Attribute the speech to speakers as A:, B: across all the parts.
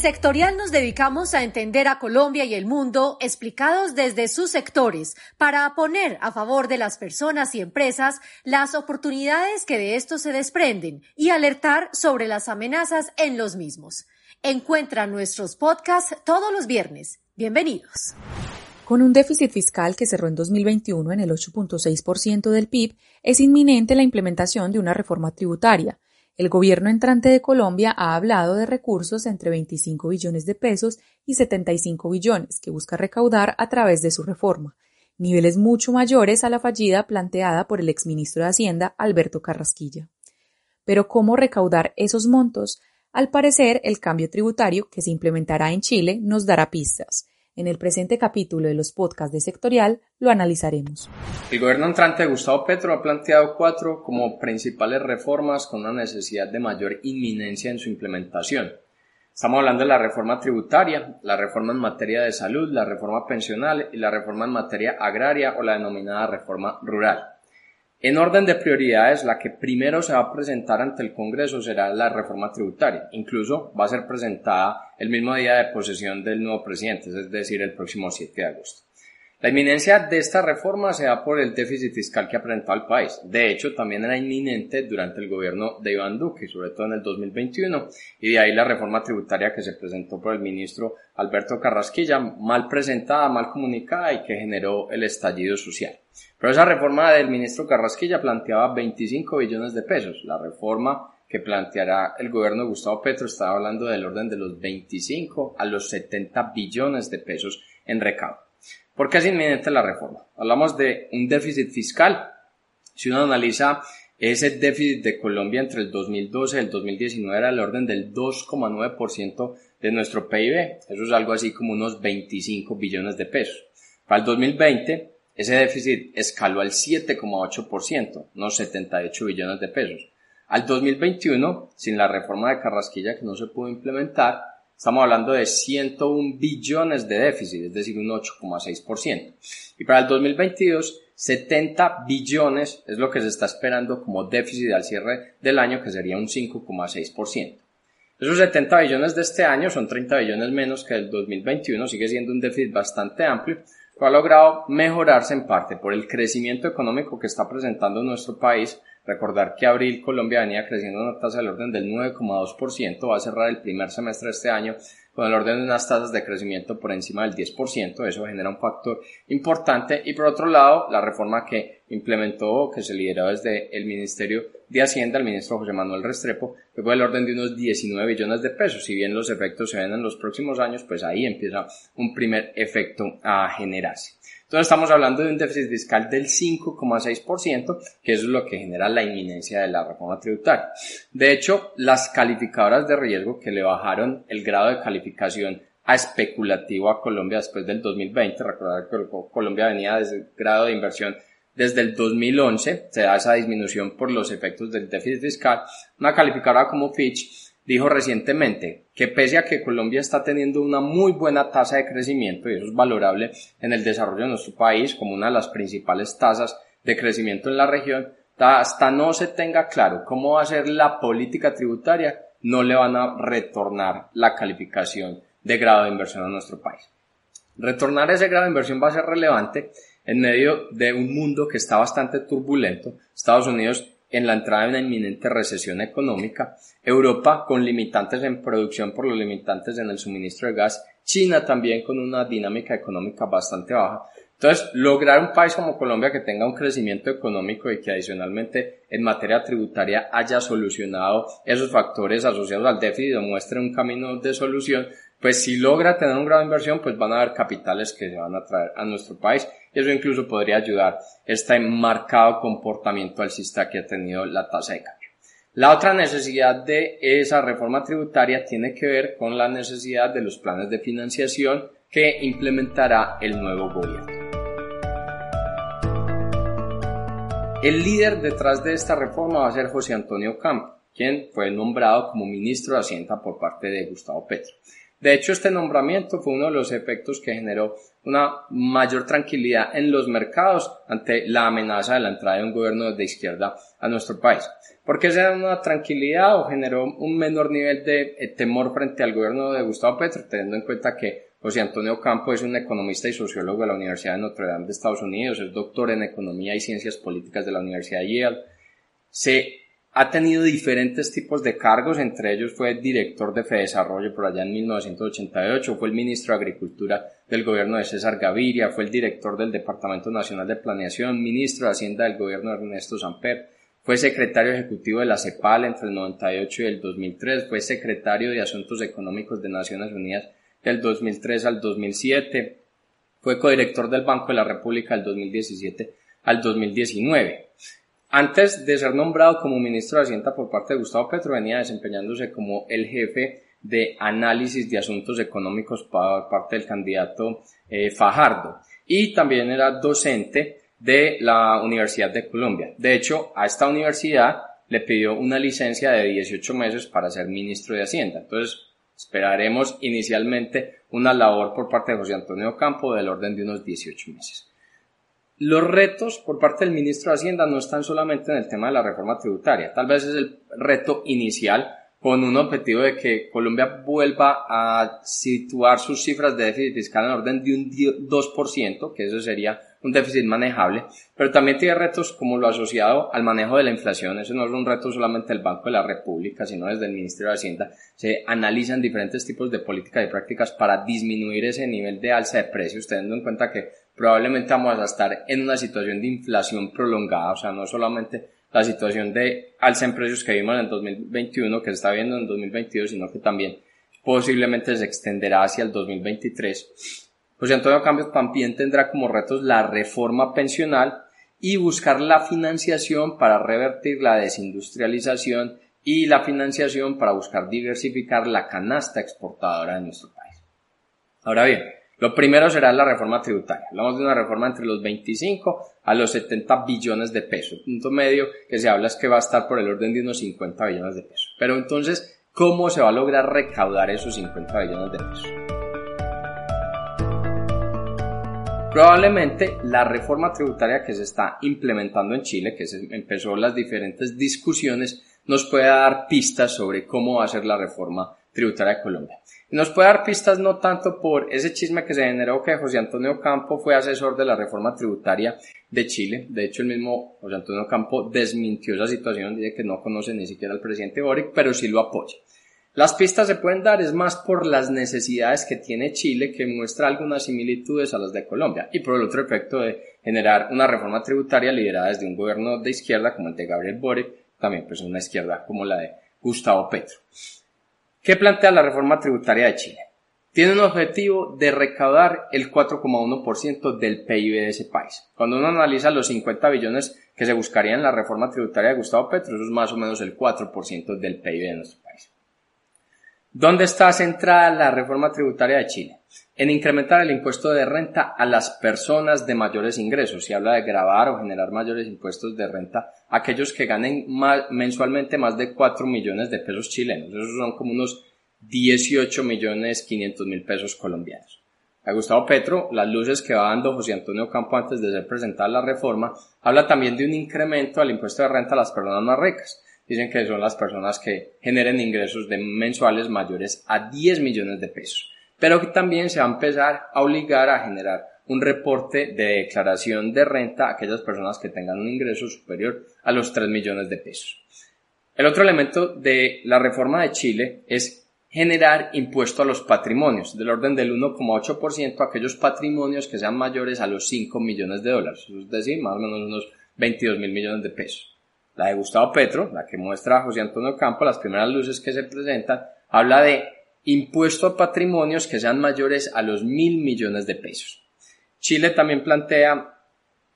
A: Sectorial nos dedicamos a entender a Colombia y el mundo explicados desde sus sectores para poner a favor de las personas y empresas las oportunidades que de esto se desprenden y alertar sobre las amenazas en los mismos. Encuentra nuestros podcasts todos los viernes. Bienvenidos.
B: Con un déficit fiscal que cerró en 2021 en el 8.6% del PIB, es inminente la implementación de una reforma tributaria el gobierno entrante de Colombia ha hablado de recursos entre 25 billones de pesos y 75 billones que busca recaudar a través de su reforma, niveles mucho mayores a la fallida planteada por el exministro de Hacienda Alberto Carrasquilla. Pero ¿cómo recaudar esos montos? Al parecer, el cambio tributario que se implementará en Chile nos dará pistas. En el presente capítulo de los podcasts de Sectorial lo analizaremos.
C: El gobierno entrante de Gustavo Petro ha planteado cuatro como principales reformas con una necesidad de mayor inminencia en su implementación. Estamos hablando de la reforma tributaria, la reforma en materia de salud, la reforma pensional y la reforma en materia agraria o la denominada reforma rural. En orden de prioridades, la que primero se va a presentar ante el Congreso será la reforma tributaria. Incluso va a ser presentada el mismo día de posesión del nuevo presidente, es decir, el próximo 7 de agosto. La inminencia de esta reforma se da por el déficit fiscal que ha presentado el país. De hecho, también era inminente durante el gobierno de Iván Duque, sobre todo en el 2021, y de ahí la reforma tributaria que se presentó por el ministro Alberto Carrasquilla, mal presentada, mal comunicada y que generó el estallido social. Pero esa reforma del ministro Carrasquilla planteaba 25 billones de pesos. La reforma que planteará el gobierno de Gustavo Petro estaba hablando del orden de los 25 a los 70 billones de pesos en recaudo. ¿Por qué es inminente la reforma? Hablamos de un déficit fiscal. Si uno analiza ese déficit de Colombia entre el 2012 y el 2019 era del orden del 2,9% de nuestro PIB. Eso es algo así como unos 25 billones de pesos. Para el 2020, ese déficit escaló al 7,8%, unos 78 billones de pesos. Al 2021, sin la reforma de Carrasquilla que no se pudo implementar, Estamos hablando de 101 billones de déficit, es decir, un 8,6%. Y para el 2022, 70 billones es lo que se está esperando como déficit al cierre del año, que sería un 5,6%. Esos 70 billones de este año son 30 billones menos que el 2021, sigue siendo un déficit bastante amplio, pero ha logrado mejorarse en parte por el crecimiento económico que está presentando nuestro país Recordar que abril Colombia venía creciendo una tasa del orden del 9,2%, va a cerrar el primer semestre de este año con el orden de unas tasas de crecimiento por encima del 10%, eso genera un factor importante. Y por otro lado la reforma que implementó, que se lideró desde el Ministerio de Hacienda, el ministro José Manuel Restrepo, que fue el orden de unos 19 billones de pesos, si bien los efectos se ven en los próximos años, pues ahí empieza un primer efecto a generarse. Entonces estamos hablando de un déficit fiscal del 5,6%, que eso es lo que genera la inminencia de la reforma tributaria. De hecho, las calificadoras de riesgo que le bajaron el grado de calificación a especulativo a Colombia después del 2020, recordar que Colombia venía desde grado de inversión desde el 2011, se da esa disminución por los efectos del déficit fiscal, una calificadora como Fitch dijo recientemente que pese a que Colombia está teniendo una muy buena tasa de crecimiento, y eso es valorable en el desarrollo de nuestro país como una de las principales tasas de crecimiento en la región, hasta no se tenga claro cómo va a ser la política tributaria, no le van a retornar la calificación de grado de inversión a nuestro país. Retornar ese grado de inversión va a ser relevante en medio de un mundo que está bastante turbulento. Estados Unidos en la entrada de una inminente recesión económica, Europa con limitantes en producción por los limitantes en el suministro de gas, China también con una dinámica económica bastante baja. Entonces, lograr un país como Colombia que tenga un crecimiento económico y que adicionalmente en materia tributaria haya solucionado esos factores asociados al déficit o muestre un camino de solución, pues si logra tener un grado de inversión, pues van a haber capitales que se van a traer a nuestro país eso incluso podría ayudar este marcado comportamiento alcista que ha tenido la tasa de cambio. La otra necesidad de esa reforma tributaria tiene que ver con la necesidad de los planes de financiación que implementará el nuevo gobierno. El líder detrás de esta reforma va a ser José Antonio Campo, quien fue nombrado como ministro de Hacienda por parte de Gustavo Petro. De hecho, este nombramiento fue uno de los efectos que generó una mayor tranquilidad en los mercados ante la amenaza de la entrada de un gobierno de izquierda a nuestro país. ¿Por qué se da una tranquilidad o generó un menor nivel de eh, temor frente al gobierno de Gustavo Petro, teniendo en cuenta que José Antonio Campo es un economista y sociólogo de la Universidad de Notre Dame de Estados Unidos, es doctor en Economía y Ciencias Políticas de la Universidad de Yale. Ha tenido diferentes tipos de cargos, entre ellos fue director de Desarrollo por allá en 1988, fue el ministro de Agricultura del gobierno de César Gaviria, fue el director del Departamento Nacional de Planeación, ministro de Hacienda del gobierno de Ernesto Samper, fue secretario ejecutivo de la CEPAL entre el 98 y el 2003, fue secretario de Asuntos Económicos de Naciones Unidas del 2003 al 2007. Fue codirector del Banco de la República del 2017 al 2019. Antes de ser nombrado como ministro de Hacienda por parte de Gustavo Petro, venía desempeñándose como el jefe de análisis de asuntos económicos por parte del candidato eh, Fajardo. Y también era docente de la Universidad de Colombia. De hecho, a esta universidad le pidió una licencia de 18 meses para ser ministro de Hacienda. Entonces, Esperaremos inicialmente una labor por parte de José Antonio Campo del orden de unos 18 meses. Los retos por parte del ministro de Hacienda no están solamente en el tema de la reforma tributaria, tal vez es el reto inicial con un objetivo de que Colombia vuelva a situar sus cifras de déficit fiscal en orden de un 2%, que eso sería un déficit manejable, pero también tiene retos como lo asociado al manejo de la inflación. Eso no es un reto solamente del Banco de la República, sino desde el Ministerio de Hacienda. Se analizan diferentes tipos de políticas y prácticas para disminuir ese nivel de alza de precios, teniendo en cuenta que probablemente vamos a estar en una situación de inflación prolongada, o sea, no solamente la situación de alza en precios que vimos en 2021, que se está viendo en 2022, sino que también posiblemente se extenderá hacia el 2023 José Antonio Cambios también tendrá como retos la reforma pensional y buscar la financiación para revertir la desindustrialización y la financiación para buscar diversificar la canasta exportadora de nuestro país. Ahora bien, lo primero será la reforma tributaria. Hablamos de una reforma entre los 25 a los 70 billones de pesos. punto medio que se habla es que va a estar por el orden de unos 50 billones de pesos. Pero entonces, ¿cómo se va a lograr recaudar esos 50 billones de pesos? Probablemente la reforma tributaria que se está implementando en Chile, que empezó las diferentes discusiones, nos puede dar pistas sobre cómo va a ser la reforma tributaria de Colombia. Nos puede dar pistas no tanto por ese chisme que se generó que José Antonio Campo fue asesor de la reforma tributaria de Chile. De hecho, el mismo José Antonio Campo desmintió esa situación, dice que no conoce ni siquiera al presidente Boric, pero sí lo apoya. Las pistas se pueden dar es más por las necesidades que tiene Chile que muestra algunas similitudes a las de Colombia y por el otro efecto de generar una reforma tributaria liderada desde un gobierno de izquierda como el de Gabriel Boric, también pues una izquierda como la de Gustavo Petro. ¿Qué plantea la reforma tributaria de Chile? Tiene un objetivo de recaudar el 4,1% del PIB de ese país. Cuando uno analiza los 50 billones que se buscarían en la reforma tributaria de Gustavo Petro, eso es más o menos el 4% del PIB de nuestro país. ¿Dónde está centrada la reforma tributaria de Chile? En incrementar el impuesto de renta a las personas de mayores ingresos. Se habla de grabar o generar mayores impuestos de renta a aquellos que ganen mensualmente más de 4 millones de pesos chilenos. Esos son como unos 18 millones 500 mil pesos colombianos. A Gustavo Petro, las luces que va dando José Antonio Campo antes de ser presentada la reforma, habla también de un incremento al impuesto de renta a las personas más ricas dicen que son las personas que generen ingresos de mensuales mayores a 10 millones de pesos, pero que también se va a empezar a obligar a generar un reporte de declaración de renta a aquellas personas que tengan un ingreso superior a los 3 millones de pesos. El otro elemento de la reforma de Chile es generar impuesto a los patrimonios, del orden del 1,8% a aquellos patrimonios que sean mayores a los 5 millones de dólares, es decir, más o menos unos 22 mil millones de pesos. La de Gustavo Petro, la que muestra José Antonio Campo, las primeras luces que se presentan, habla de impuesto a patrimonios que sean mayores a los mil millones de pesos. Chile también plantea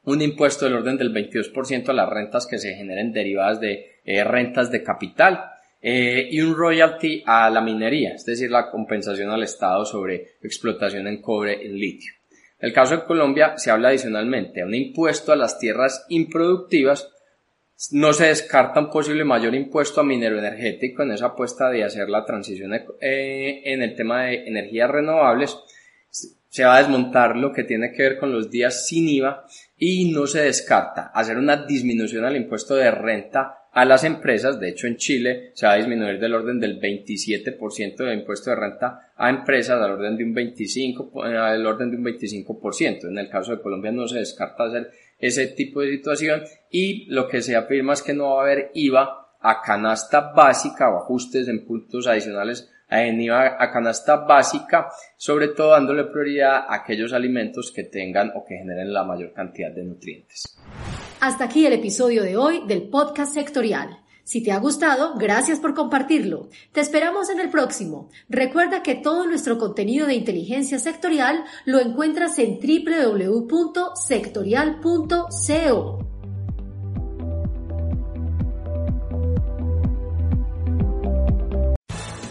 C: un impuesto del orden del 22% a las rentas que se generen derivadas de eh, rentas de capital eh, y un royalty a la minería, es decir, la compensación al Estado sobre explotación en cobre y litio. En el caso de Colombia se habla adicionalmente de un impuesto a las tierras improductivas. No se descarta un posible mayor impuesto a minero energético en esa apuesta de hacer la transición eh, en el tema de energías renovables. Se va a desmontar lo que tiene que ver con los días sin IVA y no se descarta hacer una disminución al impuesto de renta a las empresas. De hecho, en Chile se va a disminuir del orden del 27% de impuesto de renta a empresas al orden de un 25, al orden de un 25%. En el caso de Colombia no se descarta hacer ese tipo de situación y lo que se afirma es que no va a haber IVA a canasta básica o ajustes en puntos adicionales en IVA a canasta básica, sobre todo dándole prioridad a aquellos alimentos que tengan o que generen la mayor cantidad de nutrientes.
A: Hasta aquí el episodio de hoy del podcast sectorial. Si te ha gustado, gracias por compartirlo. Te esperamos en el próximo. Recuerda que todo nuestro contenido de inteligencia sectorial lo encuentras en www.sectorial.co.